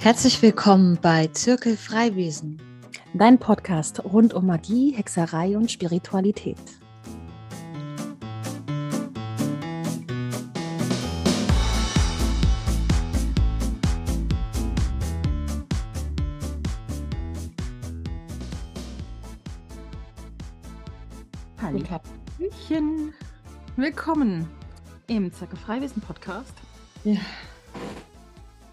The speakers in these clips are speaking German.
Herzlich willkommen bei Zirkel Freiwesen. Dein Podcast rund um Magie, Hexerei und Spiritualität. Hallöchen. Willkommen im Zirkel Freiwesen Podcast. Ja.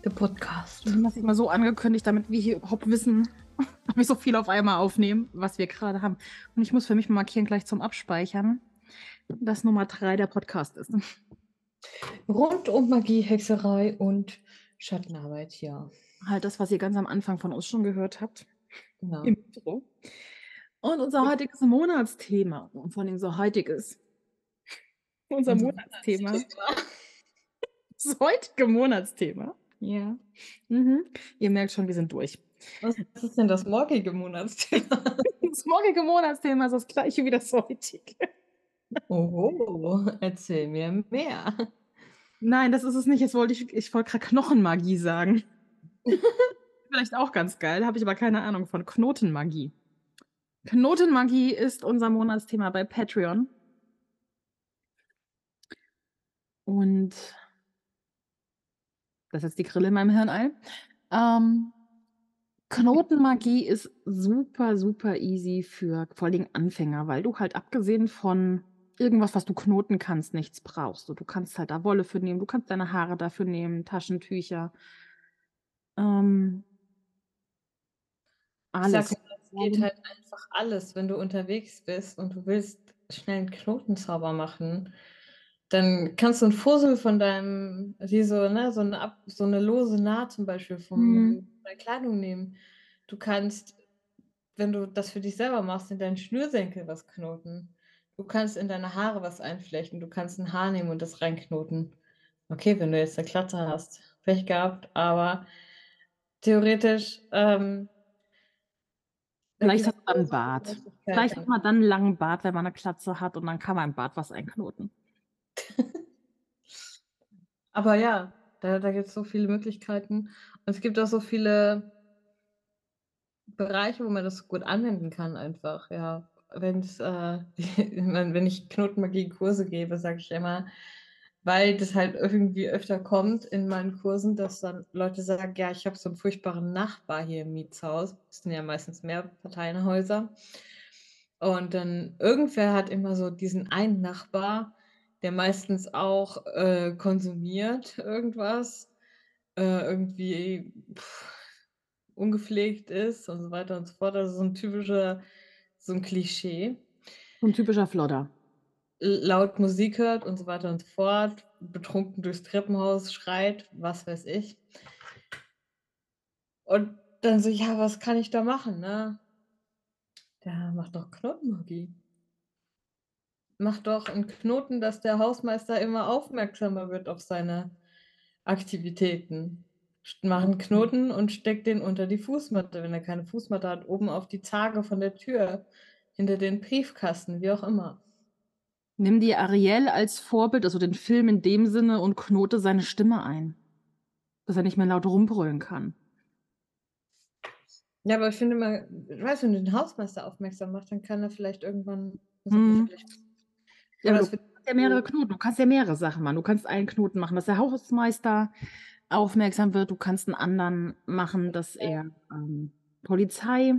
Der Podcast. Wir haben das immer so angekündigt, damit wir hier überhaupt wissen, ob wir so viel auf einmal aufnehmen, was wir gerade haben. Und ich muss für mich markieren, gleich zum Abspeichern, dass Nummer drei der Podcast ist. Rund um Magie, Hexerei und Schattenarbeit, ja. Halt das, was ihr ganz am Anfang von uns schon gehört habt. Genau. Im Intro. Und unser heutiges Monatsthema, und vor allem unser heutiges, unser Unser Monatsthema, das heutige Monatsthema, ja. Mhm. Ihr merkt schon, wir sind durch. Was ist denn das morgige Monatsthema? Das morgige Monatsthema ist das gleiche wie das heutige. Oh, erzähl mir mehr. Nein, das ist es nicht. Jetzt wollte ich, ich wollte gerade Knochenmagie sagen. Vielleicht auch ganz geil, habe ich aber keine Ahnung von. Knotenmagie. Knotenmagie ist unser Monatsthema bei Patreon. Und das ist jetzt die Grille in meinem Hirnei. Ähm, Knotenmagie ist super, super easy für vor Dingen Anfänger, weil du halt abgesehen von irgendwas, was du knoten kannst, nichts brauchst. Du kannst halt da Wolle für nehmen, du kannst deine Haare dafür nehmen, Taschentücher. Ähm, alles. sag es geht halt einfach alles. Wenn du unterwegs bist und du willst schnell einen Knotenzauber machen, dann kannst du einen Fussel von deinem, wie so, ne, so eine, Ab, so eine lose Naht zum Beispiel von Mhm. deiner Kleidung nehmen. Du kannst, wenn du das für dich selber machst, in deinen Schnürsenkel was knoten. Du kannst in deine Haare was einflechten. Du kannst ein Haar nehmen und das reinknoten. Okay, wenn du jetzt eine Klatze hast, Pech gehabt, aber theoretisch ähm, Vielleicht hat man einen Bart. Vielleicht hat man dann einen langen Bart, wenn man eine Klatze hat und dann kann man im Bart was einknoten. Aber ja, da, da gibt es so viele Möglichkeiten. Und es gibt auch so viele Bereiche, wo man das gut anwenden kann, einfach. Ja, wenn's, äh, wenn ich Knotenmagie-Kurse gebe, sage ich immer, weil das halt irgendwie öfter kommt in meinen Kursen, dass dann Leute sagen, ja, ich habe so einen furchtbaren Nachbar hier im Mietshaus. Das sind ja meistens Mehrparteienhäuser. Und dann irgendwer hat immer so diesen einen Nachbar, der meistens auch äh, konsumiert irgendwas, äh, irgendwie pff, ungepflegt ist und so weiter und so fort. Also so ein typischer, so ein Klischee. Ein typischer Flodder. Laut Musik hört und so weiter und so fort, betrunken durchs Treppenhaus schreit, was weiß ich. Und dann so, ja, was kann ich da machen, ne? Der macht doch Knotenmagie. Mach doch einen Knoten, dass der Hausmeister immer aufmerksamer wird auf seine Aktivitäten. Mach einen Knoten und steck den unter die Fußmatte, wenn er keine Fußmatte hat, oben auf die Zarge von der Tür, hinter den Briefkasten, wie auch immer. Nimm dir Ariel als Vorbild, also den Film in dem Sinne, und knote seine Stimme ein. Dass er nicht mehr laut rumbrüllen kann. Ja, aber ich finde mal, weißt du, wenn du den Hausmeister aufmerksam machst, dann kann er vielleicht irgendwann. Mhm. Ja, aber du kannst ja mehrere Knoten, du kannst ja mehrere Sachen machen. Du kannst einen Knoten machen, dass der Hausmeister aufmerksam wird. Du kannst einen anderen machen, dass er ähm, Polizei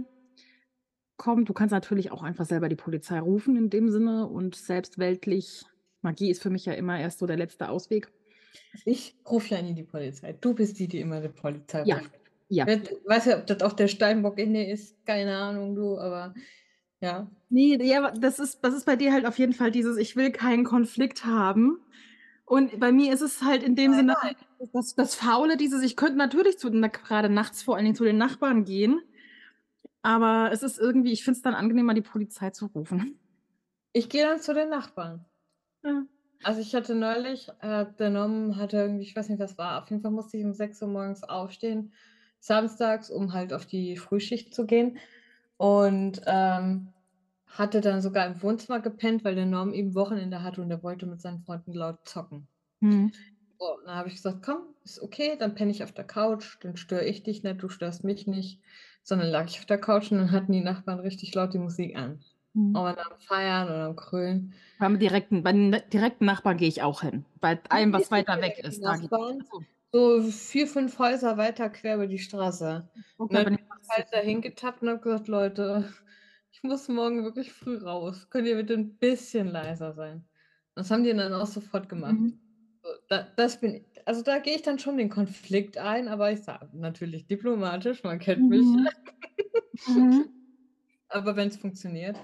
kommt. Du kannst natürlich auch einfach selber die Polizei rufen in dem Sinne und selbst weltlich. Magie ist für mich ja immer erst so der letzte Ausweg. Ich rufe ja nie die Polizei. Du bist die, die immer die Polizei Ja, ruft. ja. Wer- Weiß ja, ob das auch der Steinbock in dir ist, keine Ahnung, du, aber ja. Nee, ja, das ist, das ist bei dir halt auf jeden Fall dieses, ich will keinen Konflikt haben. Und bei mir ist es halt in dem Sinne, das, das Faule, dieses, ich könnte natürlich zu den, gerade nachts vor allen Dingen zu den Nachbarn gehen, aber es ist irgendwie, ich finde es dann angenehmer, die Polizei zu rufen. Ich gehe dann zu den Nachbarn. Ja. Also ich hatte neulich, äh, der Norm hatte irgendwie, ich weiß nicht, was war, auf jeden Fall musste ich um 6 Uhr morgens aufstehen, samstags, um halt auf die Frühschicht zu gehen. Und ähm, hatte dann sogar im Wohnzimmer gepennt, weil der Norm eben Wochenende hatte und er wollte mit seinen Freunden laut zocken. Hm. So, dann habe ich gesagt: „Komm, ist okay, dann penne ich auf der Couch, dann störe ich dich nicht, du störst mich nicht.“ So, dann lag ich auf der Couch und dann hatten die Nachbarn richtig laut die Musik an und Mhm. waren am Feiern und am Grölen. Beim direkten bei den direkten Nachbarn gehe ich auch hin. Bei allem, was weiter weg ist, da Nachbarn, ach so. 4, 5 Häuser weiter quer über die Straße. Und Okay, dann bin ich halt dahin getappt und habe gesagt: „Leute, ich muss morgen wirklich früh raus. Könnt ihr bitte 'n bisschen leiser sein?“ Das haben die dann auch sofort gemacht. Mhm. Da das bin also, da gehe ich dann schon den Konflikt ein, aber ich sage natürlich diplomatisch, man kennt mich. Mhm. Mhm. Aber wenn's funktioniert.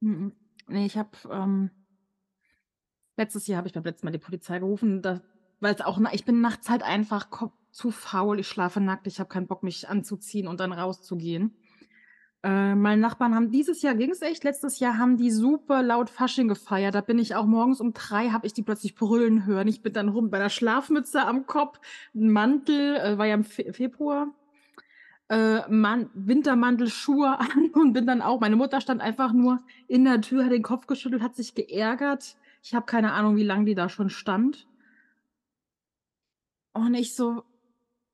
Mhm. Ne, ich habe, ähm letztes Jahr habe ich beim letzten Mal die Polizei gerufen, da weil's auch na ich bin nachts halt einfach zu faul. Ich schlafe nackt, ich habe keinen Bock, mich anzuziehen und dann rauszugehen. Äh, meine Nachbarn haben dieses Jahr ging's echt, letztes Jahr haben die super laut Fasching gefeiert. Da bin ich auch morgens um 3 habe ich die plötzlich brüllen hören. Ich bin dann rum bei 'ner Schlafmütze am Kopf, Mantel, äh, war ja im Fe Februar, äh, Man Wintermantel, Schuhe an und bin dann auch meine Mutter stand einfach nur in der Tür, hat den Kopf geschüttelt, hat sich geärgert. Ich habe keine Ahnung, wie lang die da schon stand. Und ich so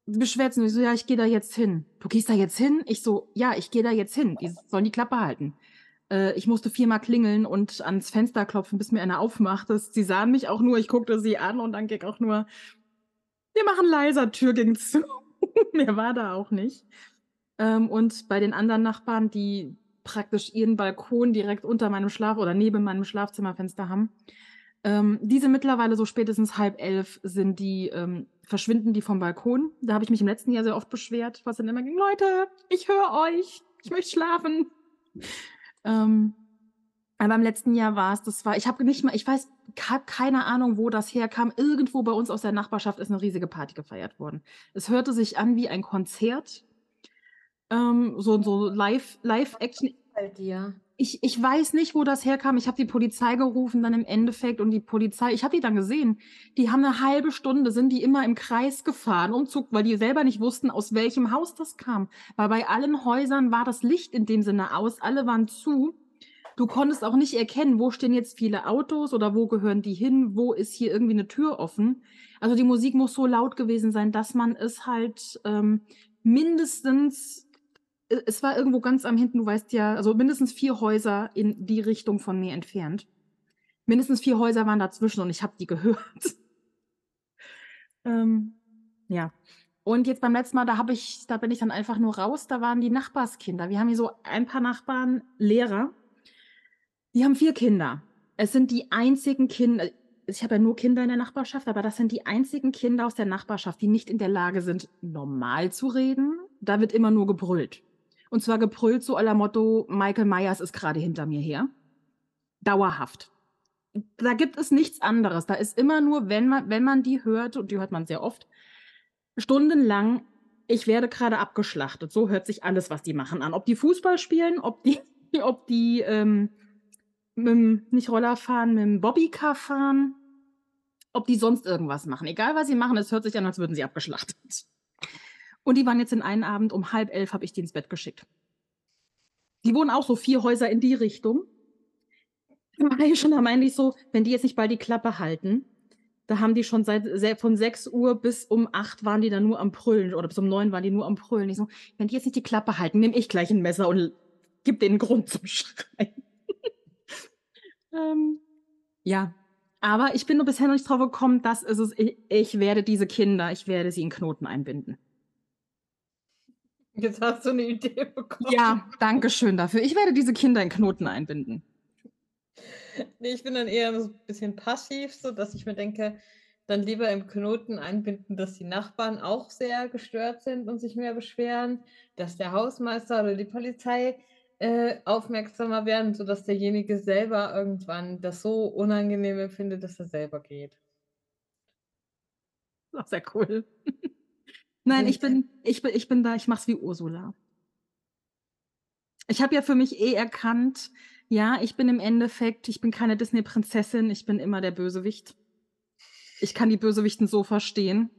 beschwert sich, so: „Ja, ich gehe da jetzt hin.“ „Du gehst da jetzt hin?“ Ich so: „Ja, ich gehe da jetzt hin. Die sollen die Klappe halten.“ Äh, ich musste viermal klingeln und ans Fenster klopfen, bis mir einer aufmacht. Sie sahen mich auch nur, ich guckte sie an und dann ging auch nur: „Wir machen leiser“, Tür ging zu. Mehr war da auch nicht. Ähm, und bei den anderen Nachbarn, die praktisch ihren Balkon direkt unter meinem Schlaf oder neben meinem Schlafzimmerfenster haben, ähm, die sind mittlerweile so spätestens 22:30 sind die ähm, verschwinden die vom Balkon. Da habe ich mich im letzten Jahr sehr oft beschwert, was dann immer ging: „Leute, ich höre euch, ich möchte schlafen.“ Ähm, aber im letzten Jahr war's das war ich habe nicht mal ich weiß habe keine Ahnung, wo das herkam. Irgendwo bei uns aus der Nachbarschaft ist 'ne riesige Party gefeiert worden. Es hörte sich an wie ein Konzert. Ähm, so so Live Live-Action. Bei dir. Ich ich weiß nicht, wo das herkam. Ich habe die Polizei gerufen dann im Endeffekt und die Polizei ich habe die dann gesehen. Die haben 'ne 1/2 Stunde sind die immer im Kreis gefahren, um zu weil die selber nicht wussten, aus welchem Haus das kam. Weil bei allen Häusern war das Licht in dem Sinne aus, alle waren zu. Du konntest auch nicht erkennen, wo stehen jetzt viele Autos oder wo gehören die hin, wo ist hier irgendwie 'ne Tür offen. Also, die Musik muss so laut gewesen sein, dass man es halt, ähm, mindestens es war irgendwo ganz am hinten, du weißt ja also, mindestens 4 Häuser in die Richtung von mir entfernt. Mindestens 4 Häuser waren dazwischen und ich habe die gehört. Ähm, ja. Und jetzt beim letzten Mal, da habe ich da bin ich dann einfach nur raus, da waren die Nachbarskinder. Wir haben hier so ein paar Nachbarn, Lehrer. Die haben 4 Kinder. Es sind die einzigen Kin äh, ich habe ja nur Kinder in der Nachbarschaft, aber das sind die einzigen Kinder aus der Nachbarschaft, die nicht in der Lage sind, normal zu reden. Da wird immer nur gebrüllt. Und zwar gebrüllt so la Motto: „Michael Myers ist grade hinter mir her.“ Dauerhaft. Da gibt es nichts anderes. Da ist immer nur, wenn man wenn man die hört, und die hört man sehr oft, stundenlang: „Ich werde grade abgeschlachtet.“ So hört sich alles, was die machen an. Ob die Fußball spielen, ob die ob die, ähm, mit'm nicht Roller fahren, mit'm Bobbycar fahren, ob die sonst irgendwas machen. Egal, was sie machen, es hört sich an, als würden sie abgeschlachtet. Und die waren jetzt den einen Abend um 22:30 habe ich die ins Bett geschickt. Die wohnen auch so 4 Häuser in die Richtung. Da meinte ich so: „Wenn die jetzt nicht bald die Klappe halten“ da haben die schon seit se von 6:00 bis um 8 waren die da nur am Brüllen oder bis um 9 waren die nur am Brüllen. Ich so: „Wenn die jetzt nicht die Klappe halten, nehme ich gleich 'n Messer und gebe denen Grund zum Schreien.“ Ähm, ja. Aber ich bin nur bisher noch nicht drauf gekommen, das ist es. I ich werde diese Kinder ich werde sie in Knoten einbinden. Jetzt hast du 'ne Idee bekommen. Ja, danke schön dafür. Ich werde diese Kinder in Knoten einbinden. Ne, ich bin dann eher so bisschen passiv, so dass ich mir denke, dann lieber im Knoten einbinden, dass die Nachbarn auch sehr gestört sind und sich mehr beschweren, dass der Hausmeister oder die Polizei, äh, aufmerksamer werden, sodass derjenige selber irgendwann das so unangenehm empfindet, dass er selber geht. Auch sehr cool. Nein, ich bin ich bin ich bin da, ich mache es wie Ursula. Ich habe ja für mich eh erkannt, ja, ich bin im Endeffekt ich bin keine Disney-Prinzessin, ich bin immer der Bösewicht. Ich kann die Bösewichten so verstehen.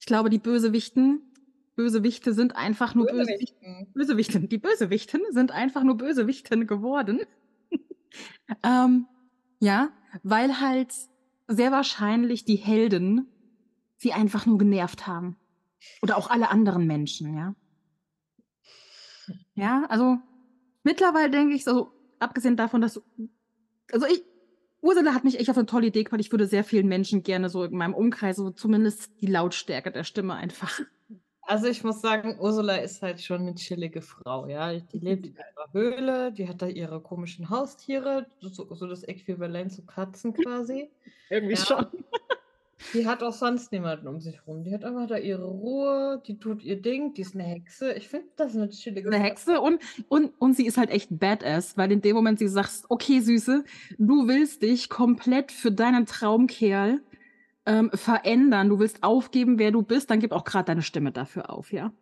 Ich glaube, die Bösewichten Bösewichte sind einfach nur Bösewicht Bösewichten. Bösewichten. Die Bösewichten sind einfach nur Bösewichten geworden. Ähm, ja, weil halt sehr wahrscheinlich die Helden sie einfach nur genervt haben. Oder auch alle anderen Menschen, ja? Ja, also, mittlerweile denke ich so, abgesehen davon, dass also, ich Ursula hat mich echt auf 'ne tolle Idee gebracht. Ich würde sehr vielen Menschen gerne so in meinem Umkreis so zumindest die Lautstärke der Stimme einfach Also, ich muss sagen, Ursula ist halt schon 'ne chillige Frau, ja? Die lebt in ihrer Höhle, die hat da ihre komischen Haustiere, so so das Äquivalent zu Katzen quasi, Irgendwie ja? schon. Die hat auch sonst niemanden um sich rum. Die hat einfach da ihre Ruhe, die tut ihr Ding, die ist 'ne Hexe. Ich finde, das ist 'ne chillige 'Ne Frau. Hexe und und und sie ist halt echt badass, weil in dem Moment sie sagst: „Okay, Süße, du willst dich komplett für deinen Traumkerl, ähm, verändern. Du willst aufgeben, wer du bist, dann gib auch grad deine Stimme dafür auf, ja?“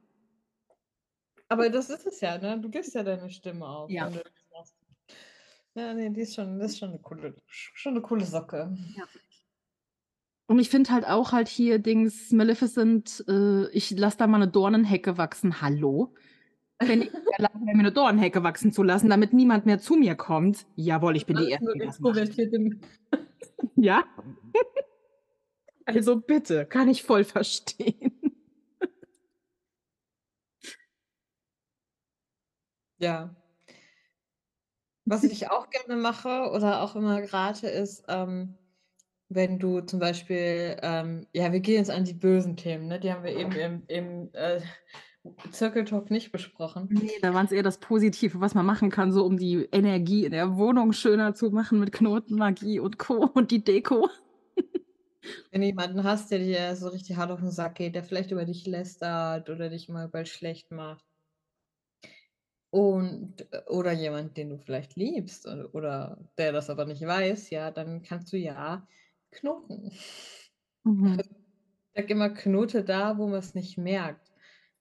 Aber das ist es ja, ne? Du gibst ja deine Stimme auf, Ja. Ja, ne, die ist schon das ist schon 'ne coole sch schon 'ne coole Socke. Ja. Und ich finde halt auch halt hier Dings Maleficent, äh, ich lasse da mal 'ne Dornenhecke wachsen. Hallo? Bin ich Lage, mir 'ne Dornenhecke wachsen zu lassen, damit niemand mehr zu mir kommt? Jawohl, ich bin die Erste, die das Ja? Also, bitte, kann ich voll verstehen. Ja. Was ich auch gerne mache oder auch immer rate, ist, ähm, wenn du zum Beispiel, ähm ja, wir gehen jetzt an die bösen Themen, ne? Die haben wir eben im im, äh, Circle Talk nicht besprochen. Ne, da waren's eher das Positive, was man machen kann, so um die Energie in der Wohnung schöner zu machen mit Knotenmagie und Co. und die Deko. Wenn du jemanden hast, der dir so richtig hart auf 'n Sack geht, der vielleicht über dich lästert oder dich immer überall schlecht macht und oder jemand, den du vielleicht liebst oder der das aber nicht weiß, ja, dann kannst du ja knoten. Mhm. Sage immer, knote da, wo man's nicht merkt,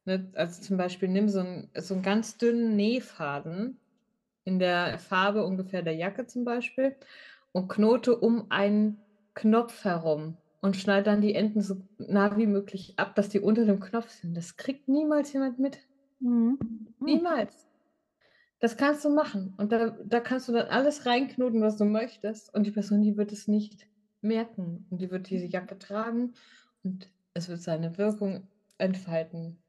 ne? Also, zum Beispiel nimm so 'n so 'n ganz dünnen Nähfaden in der Farbe ungefähr der Jacke zum Beispiel und knote um einen Knopf herum und schneide dann die Enden so nah wie möglich ab, dass die unter dem Knopf sind. Das kriegt niemals jemand mit. Mhm. Hm. Niemals. Das kannst du machen und da da kannst du dann alles reinknoten, was du möchtest und die Person, die wird es nicht merken und die wird diese Jacke tragen und es wird seine Wirkung entfalten.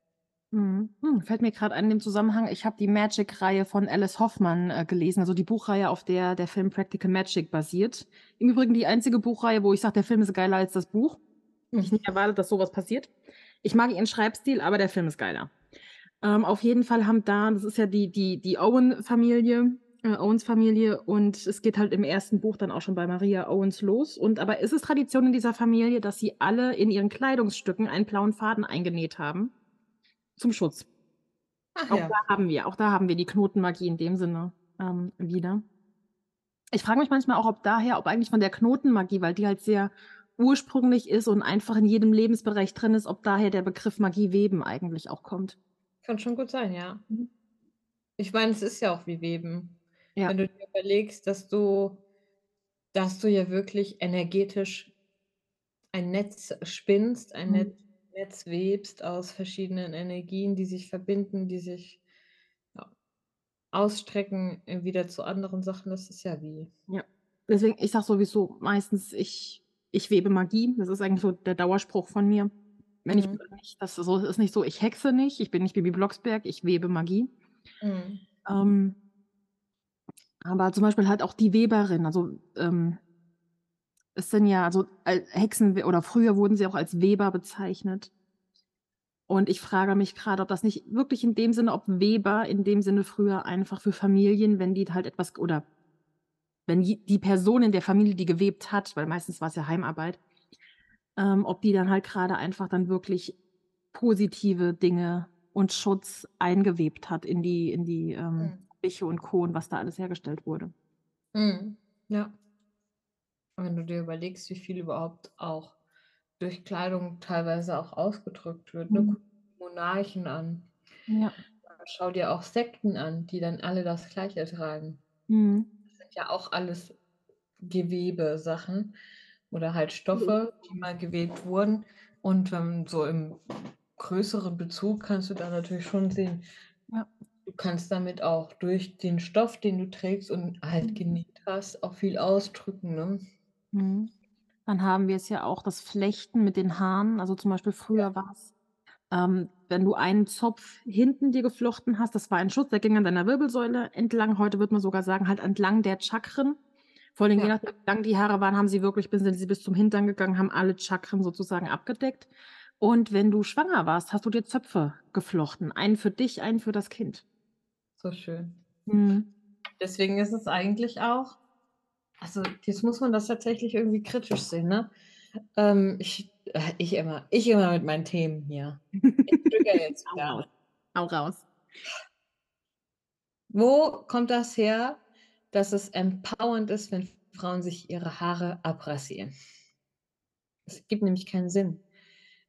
Mhm. Hm, fällt mir grad ein in dem Zusammenhang, ich habe die Magic-Reihe von Alice Hoffmann, äh, gelesen, also die Buchreihe, auf der der Film Practical Magic basiert. Im Übrigen die einzige Buchreihe, wo ich sage, der Film ist geiler als das Buch. Hätte ich Mhm. nicht erwartet, dass so was passiert. Ich mag ihren Schreibstil, aber der Film ist geiler. Ähm, auf jeden Fall haben da das ist ja die die die Owen-Familie äh, Owens-Familie und es geht halt im 1. Buch dann auch schon bei Maria Owens los und aber es ist Tradition in dieser Familie, dass sie alle in ihren Kleidungsstücken einen blauen Faden eingenäht haben zum Schutz. Ach Auch da ja. haben wir auch da haben wir die Knotenmagie in dem Sinne, ähm, wieder. Ich frage mich manchmal auch, ob daher ob eigentlich von der Knotenmagie, weil die halt sehr ursprünglich ist und einfach in jedem Lebensbereich drin ist, ob daher der Begriff Magie weben eigentlich auch kommt. Kann schon gut sein, ja. Mhm. Ich meine, es ist ja auch wie Weben. Ja. Wenn du dir überlegst, dass du dass du ja wirklich energetisch ein Netz spinnst, ein Mhm. Net Netz webst aus verschiedenen Energien, die sich verbinden, die sich, ja, ausstrecken, äh, wieder zu anderen Sachen. Das ist ja wie Ja. Deswegen, ich sage sowieso meistens, ich ich webe Magie. Das ist eigentlich so der Dauerspruch von mir. Wenn ich Mhm. nicht das so ist nicht so, ich hexe nicht, ich bin nicht Bibi Blocksberg, ich webe Magie. Mhm. Ähm aber zum Beispiel halt auch die Weberin, also, ähm es sind ja also, al Hexen oder früher wurden sie auch als Weber bezeichnet. Und ich frage mich grad, ob das nicht wirklich in dem Sinne ob Weber in dem Sinne früher einfach für Familien, wenn die halt etwas oder wenn die Person in der Familie, die gewebt hat, weil meistens war's ja Heimarbeit, ähm, ob die dann halt grade einfach dann wirklich positive Dinge und Schutz eingewebt hat in die in die, ähm, Teppiche und Co. und was da alles hergestellt wurde. Mhm. Ja. Wenn du dir überlegst, wie viel überhaupt auch durch Kleidung teilweise auch ausgedrückt wird, ne? Mhm. Dir Monarchen an. Ja. Schau dir auch Sekten an, die dann alle das Gleiche tragen. Mhm. Das sind ja auch alles Gewebesachen oder halt Stoffe, die mal gewebt wurden. Und, ähm, so im größeren Bezug kannst du da natürlich schon sehen kannst damit auch durch den Stoff, den du trägst und halt Mhm. genäht hast, auch viel ausdrücken, ne? Mhm. Dann haben wir es ja auch das Flechten mit den Haaren. Also, zum Beispiel Ja. früher war's, ähm, wenn du einen Zopf hinten dir geflochten hast, das war ein Schutz, der ging an deiner Wirbelsäule entlang. Heute würde man sogar sagen, halt entlang der Chakren. Vor allem je Ja. nachdem, wie lang die Haare waren, haben sie wirklich bis sind sie bis zum Hintern gegangen, haben alle Chakren sozusagen abgedeckt. Und wenn du schwanger warst, hast du dir Zöpfe geflochten. Einen für dich, einen für das Kind. So schön. Mhm. Deswegen ist es eigentlich auch also, jetzt muss man das tatsächlich irgendwie kritisch sehen, ne? Ähm, ich äh, ich immer ich immer mit meinen Themen hier. Ich triggere jetzt wieder. raus. Hau raus. Wo kommt das her, dass es empowernd ist, wenn Frauen sich ihre Haare abrasieren? Es gibt nämlich keinen Sinn,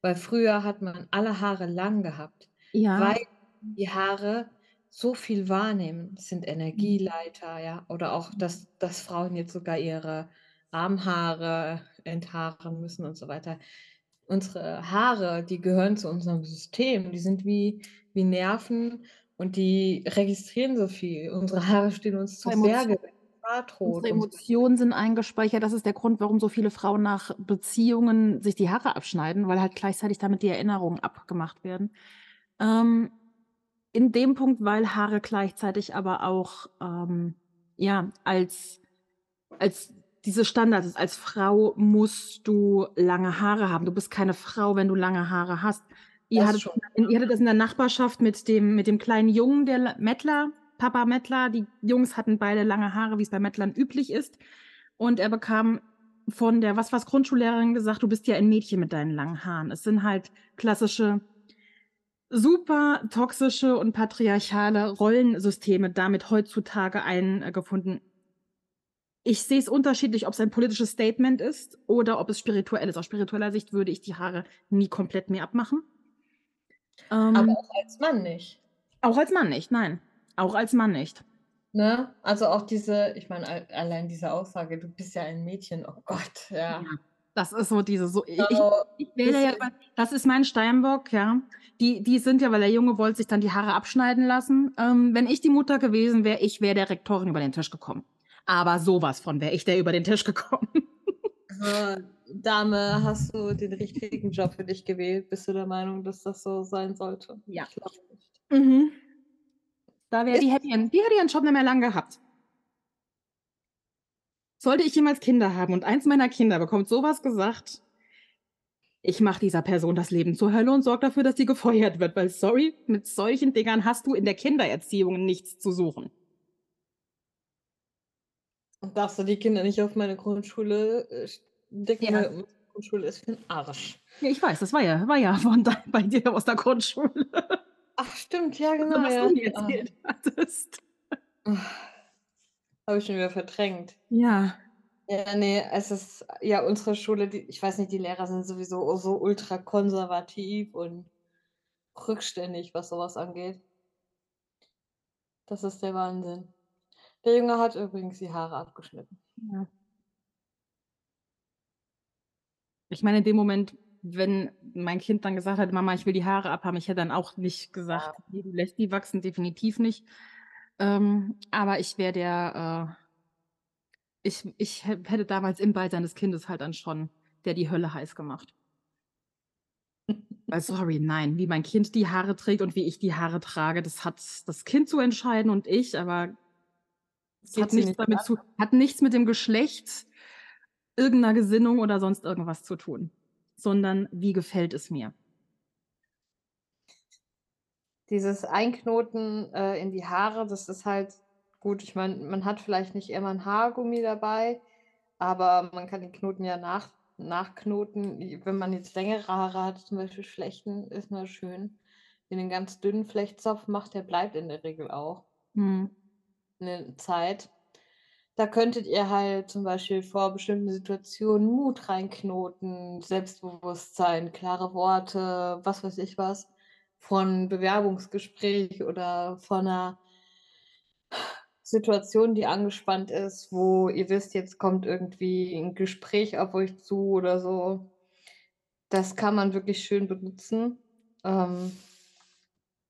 weil früher hat man alle Haare lang gehabt, Ja. weil die Haare so viel wahrnehmen. Das sind Mhm. Energieleiter, ja, oder auch, dass dass Frauen jetzt sogar ihre Armhaare enthaaren müssen und so weiter. Unsere Haare, die gehören zu unserem System. Die sind wie wie Nerven und die registrieren so viel. Unsere Haare stehen uns zu Berge, unsere. Emotionen sind eingespeichert. Das ist der Grund, warum so viele Frauen nach Beziehungen sich die Haare abschneiden, weil halt gleichzeitig damit die Erinnerungen abgemacht werden. Ähm, in dem Punkt, weil Haare gleichzeitig aber auch, ähm, ja, als als diese Standard ist. Als Frau musst du lange Haare haben. Du bist keine Frau, wenn du lange Haare hast. Ihr hattet schon, ihr hattet das in der Nachbarschaft mit dem mit dem kleinen Jungen, der Mettler Papa Mettler. Die Jungs hatten beide lange Haare, wie's bei Mettlern üblich ist. Und er bekam von der was war's, Grundschullehrerin gesagt: „Du bist ja ein Mädchen mit deinen langen Haaren.“ Es sind halt klassische super toxische und patriarchale Rollensysteme damit heutzutage eingefunden. Ich sehe es unterschiedlich, ob's ein politisches Statement ist oder ob es spirituell ist. Aus spiritueller Sicht würde ich die Haare nie komplett mehr abmachen. Aber Ähm auch als Mann nicht. Auch als Mann nicht, nein. Auch als Mann nicht. Ne? Also, auch diese ich meine, al allein diese Aussage: „Du bist ja ein Mädchen“, oh Gott, Ja, ja. Das ist so diese so i ich So ich wähle ja das ist mein Steinbock, ja. Die die sind ja weil der Junge wollte sich dann die Haare abschneiden lassen. Ähm, wenn ich die Mutter gewesen wäre, ich wäre der Rektorin über den Tisch gekommen. Aber so was von wäre ich der über den Tisch gekommen. So, Dame, hast du den richtigen Job für dich gewählt? Bist du der Meinung, dass das so sein sollte? Ja. Ich glaube nicht. Mhm. Da wäre die hätte ihren die hätte ihren Job nicht mehr lang gehabt. Sollte ich jemals Kinder haben und eins meiner Kinder bekommt so was gesagt ich mache dieser Person das Leben zur Hölle und sorge dafür, dass sie gefeuert wird, weil sorry, mit solchen Dingern hast du in der Kindererziehung nichts zu suchen. Und darfst du die Kinder nicht auf meine Grundschule, äh, stecken, Ja. Grundschule ist für'n Arsch. Ja, ich weiß, das war ja war ja von da bei dir aus der Grundschule. Ach stimmt, ja genau, was du ja. mir Ah. erzählt hattest. Habe ich schon wieder verdrängt. Ja. Ja, ne, es ist ja, unsere Schule, die ich weiß nicht, die Lehrer sind sowieso so ultrakonservativ und rückständig, was so was angeht. Das ist der Wahnsinn. Der Junge hat übrigens die Haare abgeschnitten. Ja. Ich meine, in dem Moment, wenn mein Kind dann gesagt hat: „Mama, ich will die Haare abhaben“, ich hätte dann auch nicht gesagt: Ja. „Ne, du lässt die wachsen“, definitiv nicht. Ähm, aber ich wäre der, äh ich ich hä hätte damals im Beisein des Kindes halt dann schon der die Hölle heiß gemacht. Weil sorry, nein, wie mein Kind die Haare trägt und wie ich die Haare trage, das hat das Kind zu entscheiden und ich, aber es hat nichts nicht damit an? zu hat nichts mit dem Geschlecht, irgend 'ner Gesinnung oder sonst irgendwas zu tun, sondern wie gefällt es mir? Dieses Einknoten, äh, in die Haare, das ist halt gut, ich meine, man hat vielleicht nicht immer 'n Haargummi dabei, aber man kann den Knoten ja nach nachknoten. Wenn man jetzt längere Haare hat, zum Beispiel flechten, ist mal schön. Wenn ihr 'n ganz dünnen Flechtzopf macht, der bleibt in der Regel auch Mhm. 'ne Zeit. Da könntet ihr halt zum Beispiel vor bestimmten Situationen Mut reinknoten, Selbstbewusstsein, klare Worte, was weiß ich was, vor 'n Bewerbungsgespräch oder vor 'ner Situation, die angespannt ist, wo ihr wisst, jetzt kommt irgendwie 'n Gespräch auf euch zu oder so. Das kann man wirklich schön benutzen. Ähm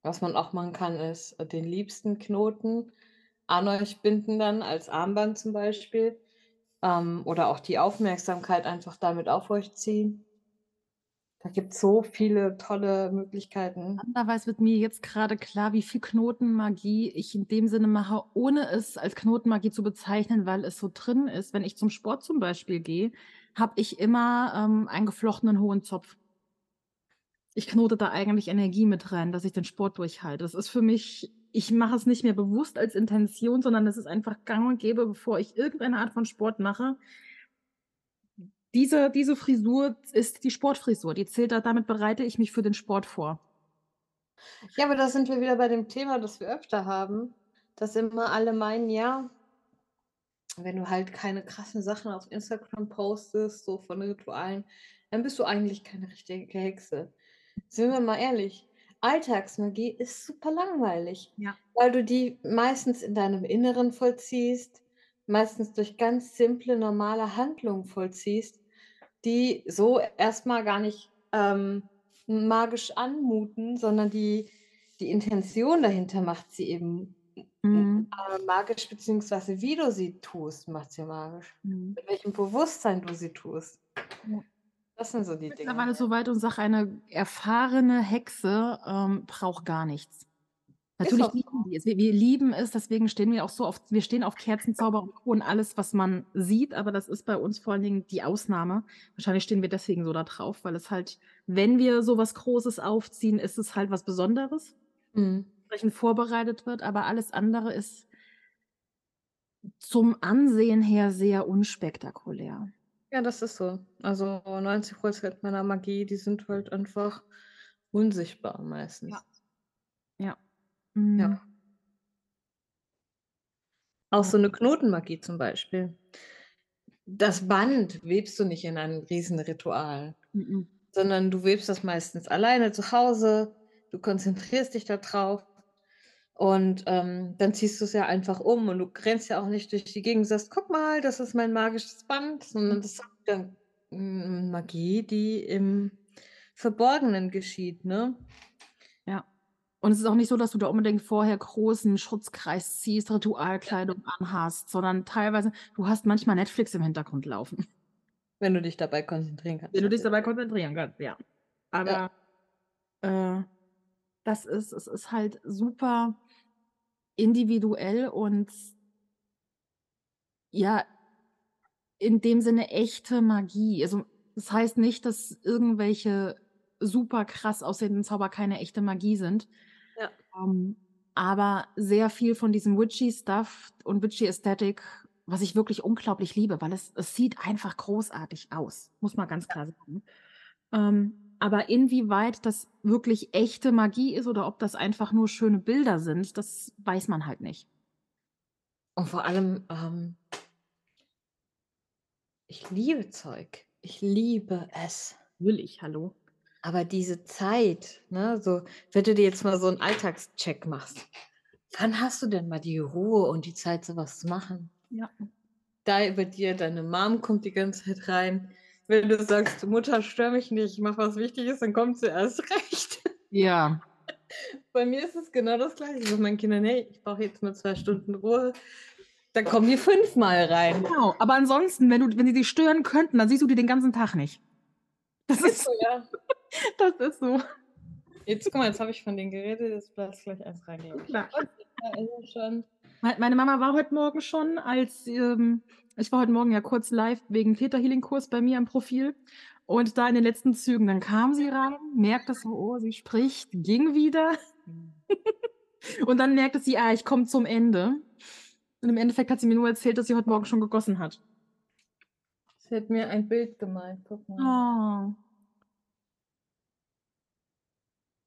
was man auch machen kann, ist, den liebsten Knoten an euch binden dann als Armband zum Beispiel. ähm, oder auch die Aufmerksamkeit einfach damit auf euch ziehen. Da gibt's so viele tolle Möglichkeiten. Andererweise wird mir jetzt grade klar, wie viel Knotenmagie ich in dem Sinne mache, ohne es als Knotenmagie zu bezeichnen, weil es so drin ist. Wenn ich zum Sport zum Beispiel gehe, habe ich immer, ähm, einen geflochtenen hohen Zopf. Ich knote da eigentlich Energie mit rein, dass ich den Sport durchhalte. Das ist für mich ich mache es nicht mehr bewusst als Intention, sondern es ist einfach gang und gäbe, bevor ich irgendeine Art von Sport mache. Diese diese Frisur ist die Sportfrisur, die zählt da damit bereite ich mich für den Sport vor. Ja, aber da sind wir wieder bei dem Thema, das wir öfter haben, dass immer alle meinen, ja wenn du halt keine krassen Sachen auf Instagram postest, so von Ritualen, dann bist du eigentlich keine richtige Hexe. Sind wir mal ehrlich, Alltagsmagie ist super langweilig, Ja. weil du die meistens in deinem Inneren vollziehst, meistens durch ganz simple, normale Handlungen vollziehst, die so erst mal gar nicht, ähm, magisch anmuten, sondern die die Intention dahinter macht sie eben Mhm. äh, magisch, beziehungsweise wie du sie tust, macht sie magisch. Mhm. Mit welchem Bewusstsein du sie tust. Ja. Das sind so die Dinge, Mittlerweile ja. so weit und sage, eine erfahrene Hexe, ähm, braucht gar nichts. Natürlich lieben wir es. Wir wir lieben es, deswegen stehen wir auch so auf wir stehen auf Kerzenzauber und alles, was man sieht, aber das ist bei uns vor allen Dingen die Ausnahme. Wahrscheinlich stehen wir deswegen so da drauf, weil es halt wenn wir so was Großes aufziehen, ist es halt was Besonderes, Mhm. entsprechend vorbereitet wird, aber alles andere ist zum Ansehen her sehr unspektakulär. Ja, das ist so. Also 90 % meiner Magie, die sind halt einfach unsichtbar meistens. Ja. Ja. Mhm. Ja. Auch Ja. so 'ne Knotenmagie zum Beispiel. Das Band webst du nicht in ein Riesenritual, Mhm. sondern du webst das meistens alleine zu Hause. Du konzentrierst dich da drauf und, ähm, dann ziehst du's ja einfach um und du rennst ja auch nicht durch die Gegend und sagst: „Guck mal, das ist mein magisches Band“, sondern das ist dann, Magie, die im Verborgenen geschieht, ne? Ja. Und es ist auch nicht so, dass du da unbedingt vorher großen Schutzkreis ziehst, Ja. Ritualkleidung anhast, sondern teilweise du hast manchmal Netflix im Hintergrund laufen. Wenn du dich dabei konzentrieren kannst Wenn du dich dabei konzentrieren kannst, ja. Ja. Aber, äh, das ist es ist halt super individuell und ja, in dem Sinne echte Magie. Also, das heißt nicht, dass irgendwelche super krass aussehenden Zauber keine echte Magie sind. Ähm, aber sehr viel von diesem Witchy Stuff und Witchy Aesthetic, was ich wirklich unglaublich liebe, weil es es sieht einfach großartig aus, muss man ganz klar sagen. Ähm, aber inwieweit das wirklich echte Magie ist oder ob das einfach nur schöne Bilder sind, das weiß man halt nicht. Und vor allem, ähm ich liebe Zeug. Ich liebe es. Natürlich, hallo. Aber diese Zeit, ne, so wenn du dir jetzt mal so 'n Alltagscheck machst. Wann hast du denn mal die Ruhe und die Zeit, so was zu machen? Ja. Da bei dir deine Mom kommt die ganze Zeit rein. Wenn du sagst: „Mutter, störe mich nicht, ich mache was Wichtiges“, dann kommt sie erst recht. Ja. Bei mir ist es genau das Gleiche. Ich sage meinen Kindern: „Hey, ich brauche jetzt mal 2 Stunden Ruhe.“ Dann kommen die fünfmal rein. Genau, aber ansonsten, wenn du wenn die dich stören könnten, dann siehst du die den ganzen Tag nicht. Das Ist ist so, ja. das ist so. Jetzt guck mal, jetzt habe ich von denen geredet, jetzt platzt gleich eins rein, glaube ich. Klar. Meine Mama war heute Morgen schon, als, ähm ich war heute Morgen ja kurz live wegen Theta Healing Kurs bei mir im Profil und da in den letzten Zügen, dann kam sie rein, merkte so: „Oh, sie spricht“, ging wieder. Und dann merkte sie: „Ah, ich komme zum Ende.“ Und im Endeffekt hat sie mir nur erzählt, dass sie heute Morgen schon gegossen hat. Sie hat mir ein Bild gemalt, guck mal. Oh.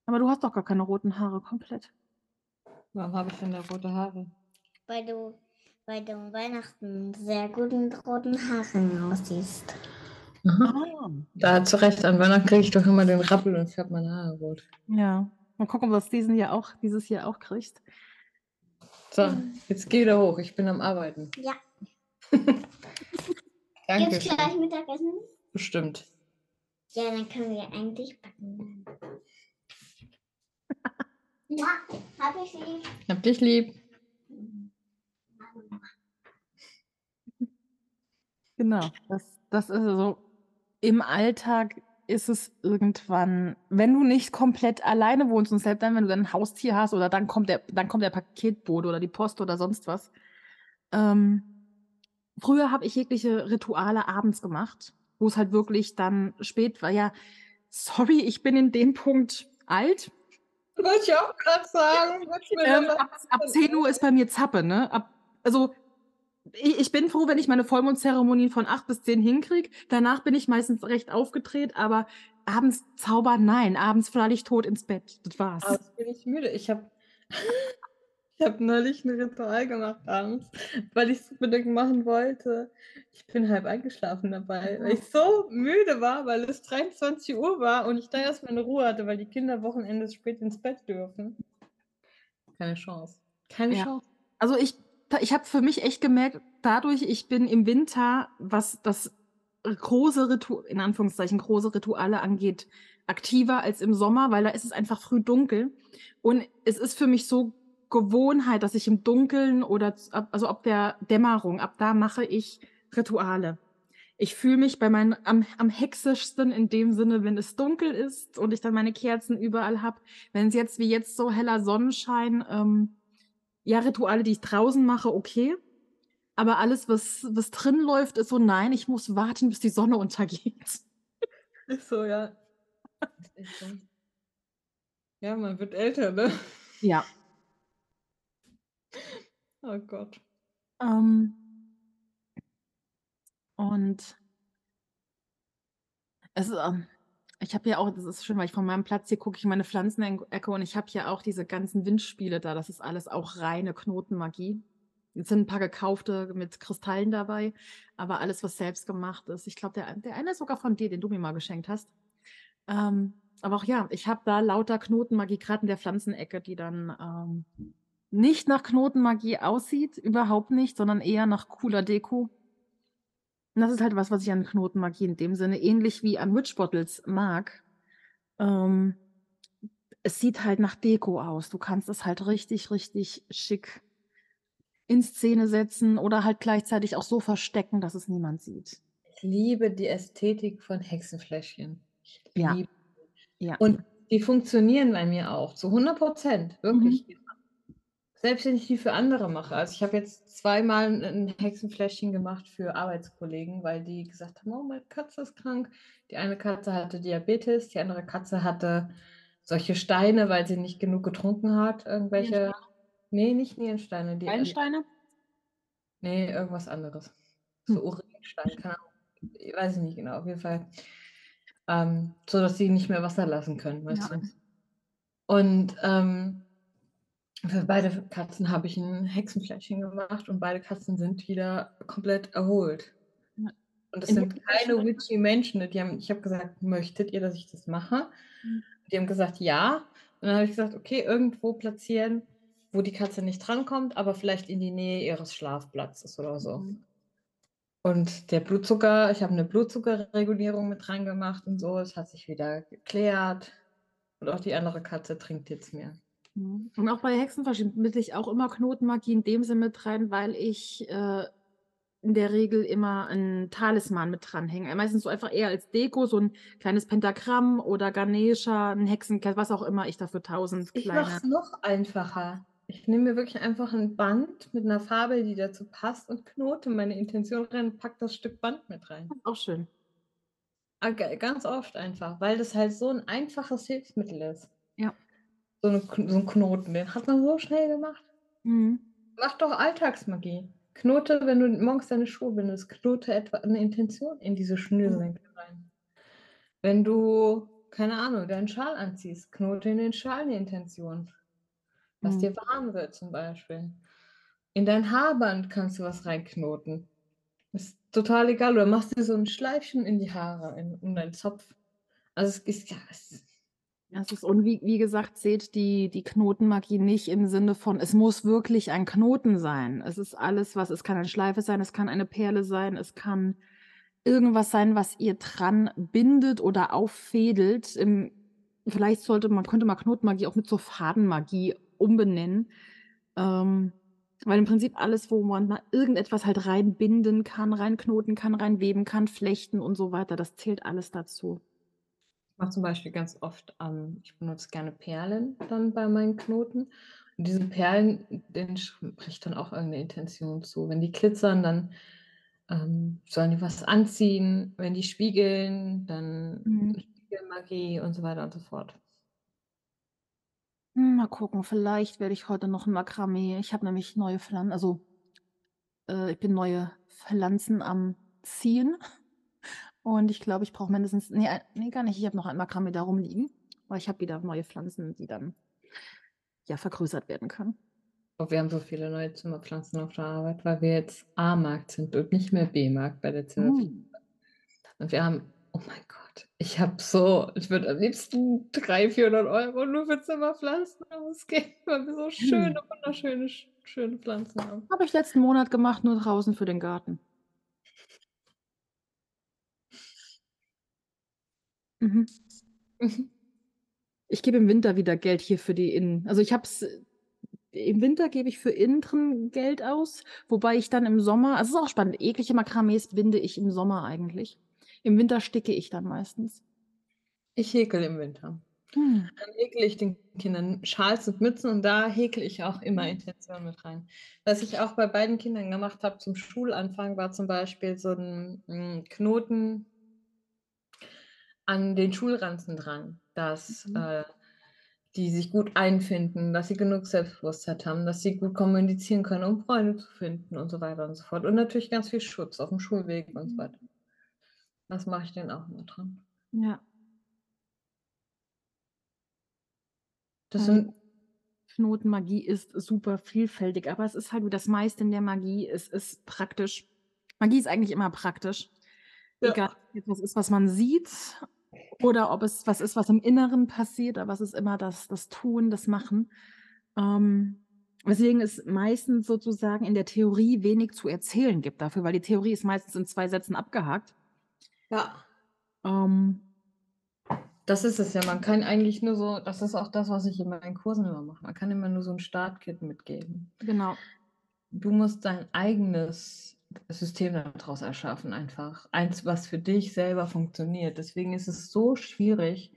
Aber du hast doch gar keine roten Haare komplett. Warum habe ich denn da rote Haare? Weil du weil du um Weihnachten sehr gut mit roten Haaren aussiehst. Aha. Ah. Da hat sie recht, an Weihnachten kriege ich doch immer den Rappel und färbe meine Haare rot. Ja. Mal gucken, ob du's diesen Jahr auch dieses Jahr auch kriegst. So, jetzt geh wieder hoch, ich bin am Arbeiten. Ja. Danke Gibt's gleich Mittagessen? Bestimmt. Ja, dann können wir eigentlich backen. Ja, hab ich sie. Hab dich lieb. Genau, das das ist so im Alltag ist es irgendwann wenn du nicht komplett alleine wohnst und selbst dann, wenn du dann 'n Haustier hast oder dann kommt der dann kommt der Paketbote oder die Post oder sonst was. Ähm, früher habe ich jegliche Rituale abends gemacht, wo's halt wirklich dann spät war. Ja, sorry, ich bin in dem Punkt alt. Wollte ich auch grad sagen. Ähm, ab ab 10:00 ist bei mir Zappe, ne? Ab also, ich bin froh, wenn ich meine Vollmondzeremonien von 8 bis 10 hinkriege. Danach bin ich meistens recht aufgedreht, aber abends zaubern, nein, abends falle ich tot ins Bett. Das war's. Abends bin ich müde. Ich habe ich habe neulich 'n Ritual gemacht abends, weil ich's unbedingt machen wollte. Ich bin halb eingeschlafen dabei, weil ich so müde war, weil es 23:00 war und ich da erst meine Ruhe hatte, weil die Kinder wochenends spät ins Bett dürfen. Keine Chance. Keine Ja. Chance. Also, ich ich habe für mich echt gemerkt, dadurch ich bin im Winter, was das große Ritu in Anführungszeichen, große Rituale angeht, aktiver als im Sommer, weil da ist es einfach früh dunkel. Und es ist für mich so Gewohnheit, dass ich im Dunkeln oder also, ab der Dämmerung, ab da mache ich Rituale. Ich fühle mich bei meinen am am hexischsten in dem Sinne, wenn es dunkel ist und ich dann meine Kerzen überall habe. Wenn's jetzt wie jetzt so heller Sonnenschein, ähm ja, Rituale, die ich draußen mache, okay. Aber alles, was was drin läuft, ist so: „Nein, ich muss warten, bis die Sonne untergeht.“ Ist so, ja. Ist echt so. Ja, man wird älter, ne? Ja. Oh Gott. Ähm und es ähm ich habe ja auch das ist schön, weil ich von meinem Platz hier gucke ich in meine Pflanzen Ecke und ich habe hier auch diese ganzen Windspiele da. Das ist alles auch reine Knotenmagie. Es sind 'n paar gekaufte mit Kristallen dabei, aber alles, was selbst gemacht ist. Ich glaube, der ein der eine ist sogar von dir, den du mir mal geschenkt hast. Ähm, aber auch ja, ich habe da lauter Knotenmagie, grad in der Pflanzenecke, die dann, ähm, nicht nach Knotenmagie aussieht, überhaupt nicht, sondern eher nach cooler Deko. Und das ist halt was, was ich an Knotenmagie in dem Sinne ähnlich wie an Witch Bottles mag. Ähm, es sieht halt nach Deko aus. Du kannst es halt richtig, richtig schick in Szene setzen oder halt gleichzeitig auch so verstecken, dass es niemand sieht. Ich liebe die Ästhetik von Hexenfläschchen. Ich Ja. liebe Ja. und die funktionieren bei mir auch zu 100 %, Mhm. wirklich immer. Selbst wenn ich die für andere mache. Also, ich habe jetzt zweimal 'n 'n Hexenfläschchen gemacht für Arbeitskollegen, weil die gesagt haben: „Oh, meine Katze ist krank.“ Die eine Katze hatte Diabetes, die andere Katze hatte solche Steine, weil sie nicht genug getrunken hat, irgendwelche Nierensteine? ne, nicht Nierensteine, die an Gallensteine? Ne, irgendwas anderes. Hm. So Urinstein, keine Ahnung. Äh, weiß ich nicht genau, auf jeden Fall. Ähm, so, dass sie nicht mehr Wasser lassen können, weißt Ja. du? Und, ähm, für beide Katzen habe ich 'n Hexenfläschchen gemacht und beide Katzen sind wieder komplett erholt. Und das In sind keine witchy Menschen? Die haben ich habe gesagt: „Möchtet ihr, dass ich das mache?“ Mhm. Die haben gesagt: „Ja.“ Und dann habe ich gesagt: „Okay, irgendwo platzieren, wo die Katze nicht drankommt, aber vielleicht in die Nähe ihres Schlafplatzes oder so.“ Mhm. Und der Blutzucker ich habe 'ne Blutzuckerregulierung mit reingemacht und so. Es hat sich wieder geklärt und auch die andere Katze trinkt jetzt mehr. Mhm. Und auch bei Hexenfläschchen mische ich auch immer Knotenmagie in dem Sinne mit rein, weil ich, äh, in der Regel immer 'n Talisman mit dranhänge. Meistens so einfach eher als Deko, so 'n kleines Pentagramm oder Ganesha, 'n Hexenkess was auch immer ich da für 1000 Ich kleine mache es noch einfacher. Ich nehme mir wirklich einfach 'n Band mit 'ner Farbe, die dazu passt und knote meine Intention rein und packe das Stück Band mit rein. Auch schön. Ah, ga ganz oft einfach, weil das halt so 'n einfaches Hilfsmittel ist. Ja. So 'ne Kn so 'n Knoten, den hat man so schnell gemacht. Mhm. Mach doch Alltagsmagie. Knote, wenn du morgens deine Schuhe bindest, knote etwa 'ne Intention in diese Mhm. Schnürsenkel rein. Wenn du, keine Ahnung, deinen Schal anziehst, knote in den Schal 'ne Intention. Dass Mhm. dir warm wird zum Beispiel. In dein Haarband kannst du was reinknoten. Ist total egal. Oder machst dir so 'n Schleifchen in die Haare, in um deinen Zopf. Also, es ist ja, es es ist und wie wie gesagt, seht die die Knotenmagie nicht im Sinne von, es muss wirklich ein Knoten sein. Es ist alles, was es kann eine Schleife sein, es kann eine Perle sein, es kann irgendwas sein, was ihr dran bindet oder auffädelt. Im vielleicht sollte man könnte man Knotenmagie auch mit so Fadenmagie umbenennen. Ähm, weil im Prinzip alles, wo man mal irgendetwas halt reinbinden kann, reinknoten kann, reinweben kann, flechten und so weiter, das zählt alles dazu. Ich mache zum Beispiel ganz oft, ähm, ich benutze gerne Perlen dann bei meinen Knoten. Und diese Perlen, denen spricht dann auch irgendeine Intention zu. Wenn die glitzern, dann ähm, sollen die was anziehen. Wenn die spiegeln, dann Mhm. Spiegelmagie und so weiter und so fort. Hm, mal gucken, vielleicht werde ich heute noch 'n Makramee ich habe nämlich neue Pflan also, äh, ich bin neue Pflanzen am Ziehen und ich glaube, ich brauche mindestens ne, ei ne, gar nicht. Ich habe noch ein Makramee da rumliegen, weil ich habe wieder neue Pflanzen, die dann ja, vergrößert werden können. Oh, wir haben so viele neue Zimmerpflanzen auf der Arbeit, weil wir jetzt A-Markt sind und nicht mehr B-Markt bei der Zimmerpflanze. Mhm. Und wir haben oh mein Gott, ich habe so ich würde am liebsten 300, 400 € nur für Zimmerpflanzen ausgeben, weil wir so schöne, Mhm. wunderschöne, sch schöne Pflanzen haben. Habe ich letzten Monat gemacht, nur draußen für den Garten. Mhm. Mhm. Ich gebe im Winter wieder Geld hier für die Innen also, ich habe es im Winter gebe ich für innen drin Geld aus, wobei ich dann im Sommer also, es ist auch spannend, jegliche Makramees binde ich im Sommer eigentlich. Im Winter sticke ich dann meistens. Ich häkle im Winter. Hm. Dann häkle ich den Kindern Schals und Mützen und da häkle ich auch immer Intention mit rein. Was ich auch bei beiden Kindern gemacht habe zum Schulanfang, war zum Beispiel so 'n, hm, Knoten an den Schulranzen dran, dass, Mhm. äh, die sich gut einfinden, dass sie genug Selbstbewusstheit haben, dass sie gut kommunizieren können, um Freunde zu finden und so weiter und so fort. Und natürlich ganz viel Schutz aufm Schulweg und so Mhm. weiter. Das mache ich denen auch immer dran. Ja. Das sind Knotenmagie ist super vielfältig, aber es ist halt das meiste in der Magie, es ist praktisch. Magie ist eigentlich immer praktisch. Ja. Egal, etwas ist, was man sieht oder ob es was ist, was im Inneren passiert, aber es ist immer das das Tun, das Machen. Ähm, weswegen es meistens sozusagen in der Theorie wenig zu erzählen gibt dafür, weil die Theorie ist meistens in 2 Sätzen abgehakt. Ja. Ähm Das ist es ja. Man kann eigentlich nur so das ist auch das, was ich in meinen Kursen immer mache. Man kann immer nur so 'n Startkit mitgeben. Genau. Du musst dein eigenes System da draus erschaffen einfach. Eins, was für dich selber funktioniert. Deswegen ist es so schwierig,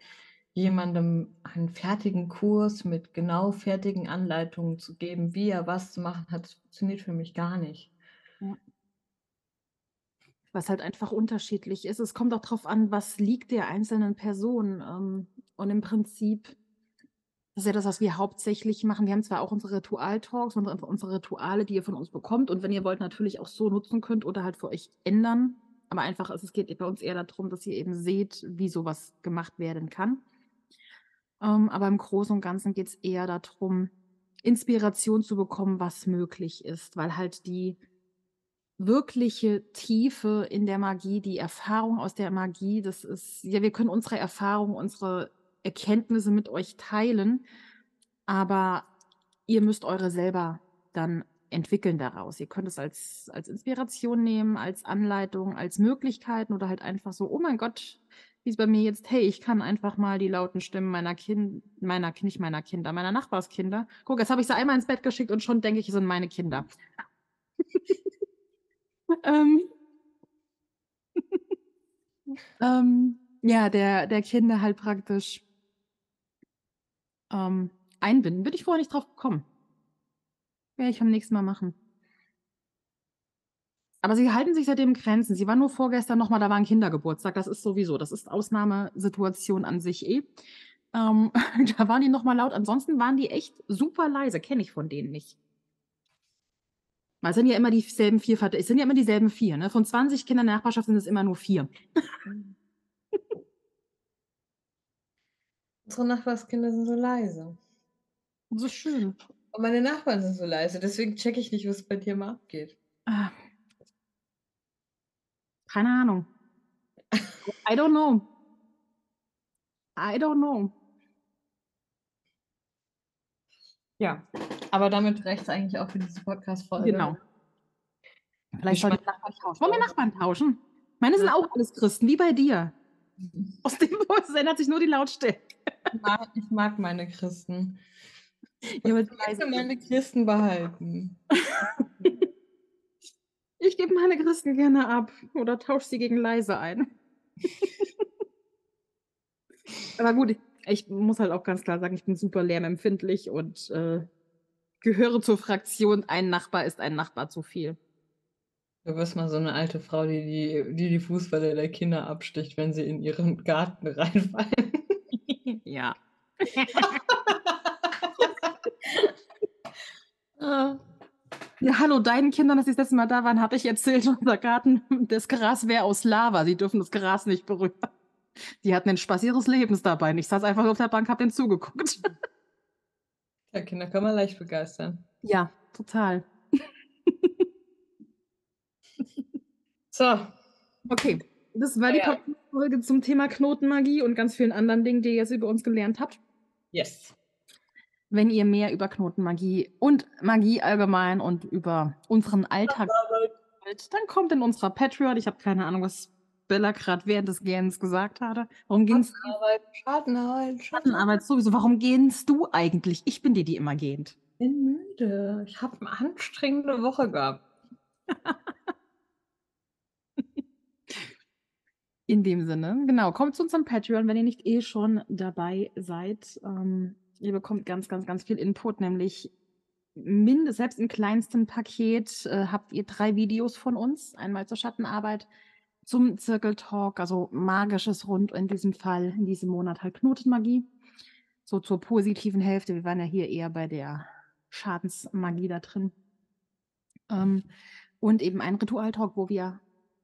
jemandem einen fertigen Kurs mit genau fertigen Anleitungen zu geben, wie er was zu machen hat. Funktioniert für mich gar nicht. Ja. Was halt einfach unterschiedlich ist. Es kommt auch drauf an, was liegt der einzelnen Person, ähm, und im Prinzip das ist ja das, was wir hauptsächlich machen. Wir haben zwar auch unsere Ritual-Talks, unsere unsere Rituale, die ihr von uns bekommt und wenn ihr wollt, natürlich auch so nutzen könnt oder halt für euch ändern. Aber einfach es es geht bei uns eher da drum, dass ihr eben seht, wie so was gemacht werden kann. Ähm, aber im Großen und Ganzen geht's eher da drum, Inspiration zu bekommen, was möglich ist, weil halt die wirkliche Tiefe in der Magie, die Erfahrung aus der Magie, das ist ja, wir können unsere Erfahrungen, unsere Erkenntnisse mit euch teilen, aber ihr müsst eure selber dann entwickeln daraus. Ihr könnt es als als Inspiration nehmen, als Anleitung, als Möglichkeiten oder halt einfach so: „Oh mein Gott, wie es bei mir jetzt hey, ich kann einfach mal die lauten Stimmen meiner Kin meiner nicht meiner Kinder, meiner Nachbarskinder guck, jetzt habe ich sie einmal ins Bett geschickt und schon denke ich, es sind meine Kinder.“ Ähm ähm, ja, der der Kinder halt praktisch ähm, einbinden. Bin ich vorher nicht drauf gekommen. Werde ich beim nächsten Mal machen. Aber sie halten sich seitdem Grenzen. Sie waren nur vorgestern noch mal da war 'n Kindergeburtstag. Das ist sowieso das ist Ausnahmesituation an sich eh. Ähm, da waren die noch mal laut. Ansonsten waren die echt super leise. Kenne ich von denen nicht. Es sind ja immer dieselben 4 Verd es sind ja immer dieselben 4, ne? Von 20 Kindern in der Nachbarschaft sind es immer nur 4. Mhm. Unsere Nachbarskinder sind so leise. So schön. Und meine Nachbarn sind so leise, deswegen checke ich nicht, was bei dir immer abgeht. Ah. Keine Ahnung. I don't know. I don't know. Ja, aber damit reicht's eigentlich auch für diese Podcast-Folge. Genau. Vielleicht Ich sollten wir Nachbarn tauschen. Wollen wir Nachbarn tauschen? Meine sind auch alles Christen, wie bei dir. Aus dem es ändert sich nur die Lautstärke. Ich mag ich mag meine Christen. Ja, aber Ich möchte meine Christen behalten. Ich gebe meine Christen gerne ab oder tausche sie gegen leise ein. Aber gut, ich muss halt auch ganz klar sagen, ich bin super lärmempfindlich und äh, gehöre zur Fraktion, ein Nachbar ist ein Nachbar zu viel. Du wirst mal so eine alte Frau, die die, die, die Fußballer der Kinder absticht, wenn sie in ihren Garten reinfallen. Ja. Ah. Ja, hallo, deinen Kindern, dass sie das letzte Mal da waren, habe ich erzählt, unser Garten, das Gras wäre aus Lava. Sie dürfen das Gras nicht berühren. Die hatten den Spaß ihres Lebens dabei. Und Ich saß einfach auf der Bank, habe denen zugeguckt. Ja, Kinder kann man leicht begeistern. Ja, total. So, Okay, das war die Ja. Podcast-Folge zum Thema Knotenmagie und ganz vielen anderen Dingen, die ihr jetzt über uns gelernt habt. yes. Wenn ihr mehr über Knotenmagie und Magie allgemein und über unseren Alltag wollt, dann kommt in unserer Patreon. Ich habe keine Ahnung, was Bella gerade während des Gähnens gesagt hatte. Warum gehst du? Schattenarbeit, Schattenarbeit, Schattenarbeit sowieso. Warum gehst du eigentlich? Ich bin die, die immer gehend. Ich bin müde. Ich habe eine anstrengende Woche gehabt. In dem Sinne, genau, kommt zu unserem Patreon, wenn ihr nicht eh schon dabei seid. Ähm, ihr bekommt ganz, ganz, ganz viel Input, nämlich mindestens selbst im kleinsten Paket äh, habt ihr drei Videos von uns. Einmal zur Schattenarbeit, zum Zirkeltalk, also magisches Rund in diesem Fall, in diesem Monat halt Knotenmagie. So zur positiven Hälfte. Wir waren ja hier eher bei der Schadensmagie da drin. Ähm, und eben ein Ritualtalk, wo wir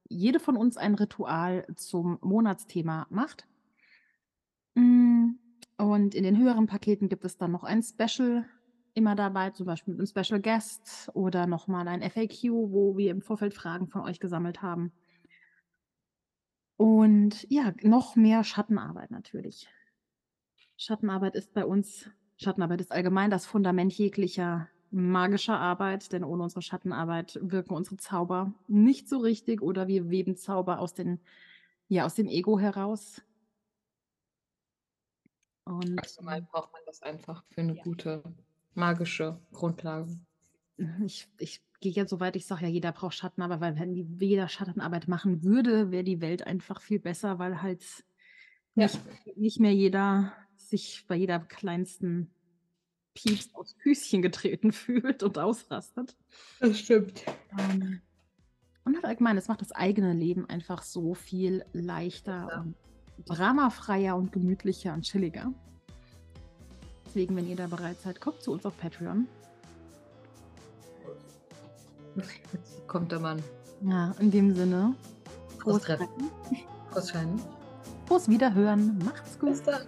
jede von uns ein Ritual zum Monatsthema macht. Mm, Und in den höheren Paketen gibt es dann noch ein Special immer dabei, zum Beispiel mit einem Special Guest oder nochmal ein FAQ, wo wir im Vorfeld Fragen von euch gesammelt haben. Und ja, noch mehr Schattenarbeit natürlich. Schattenarbeit ist bei uns, Schattenarbeit ist allgemein das Fundament jeglicher magischer Arbeit, denn ohne unsere Schattenarbeit wirken unsere Zauber nicht so richtig oder wir weben Zauber aus, den, ja, aus dem Ego heraus. Und Also mal braucht man das einfach für eine gute magische Grundlage. ich, ich gehe jetzt so weit, ich sage ja, jeder braucht Schattenarbeit, weil wenn jeder Schattenarbeit machen würde, wäre die Welt einfach viel besser, weil halt Ja. nicht, nicht mehr jeder sich bei jeder kleinsten Pieps aufs Füßchen getreten fühlt und ausrastet. Das stimmt. Ähm, und halt allgemein, es macht das eigene Leben einfach so viel leichter Ja. und dramafreier und gemütlicher und chilliger. Deswegen, wenn ihr da bereit seid, kommt zu uns auf Patreon. Jetzt kommt der Mann. Ja, in dem Sinne. Frohes Frohes Treffen. Frohes Scheinen. Frohes Wiederhören. Macht's gut. Bis dann.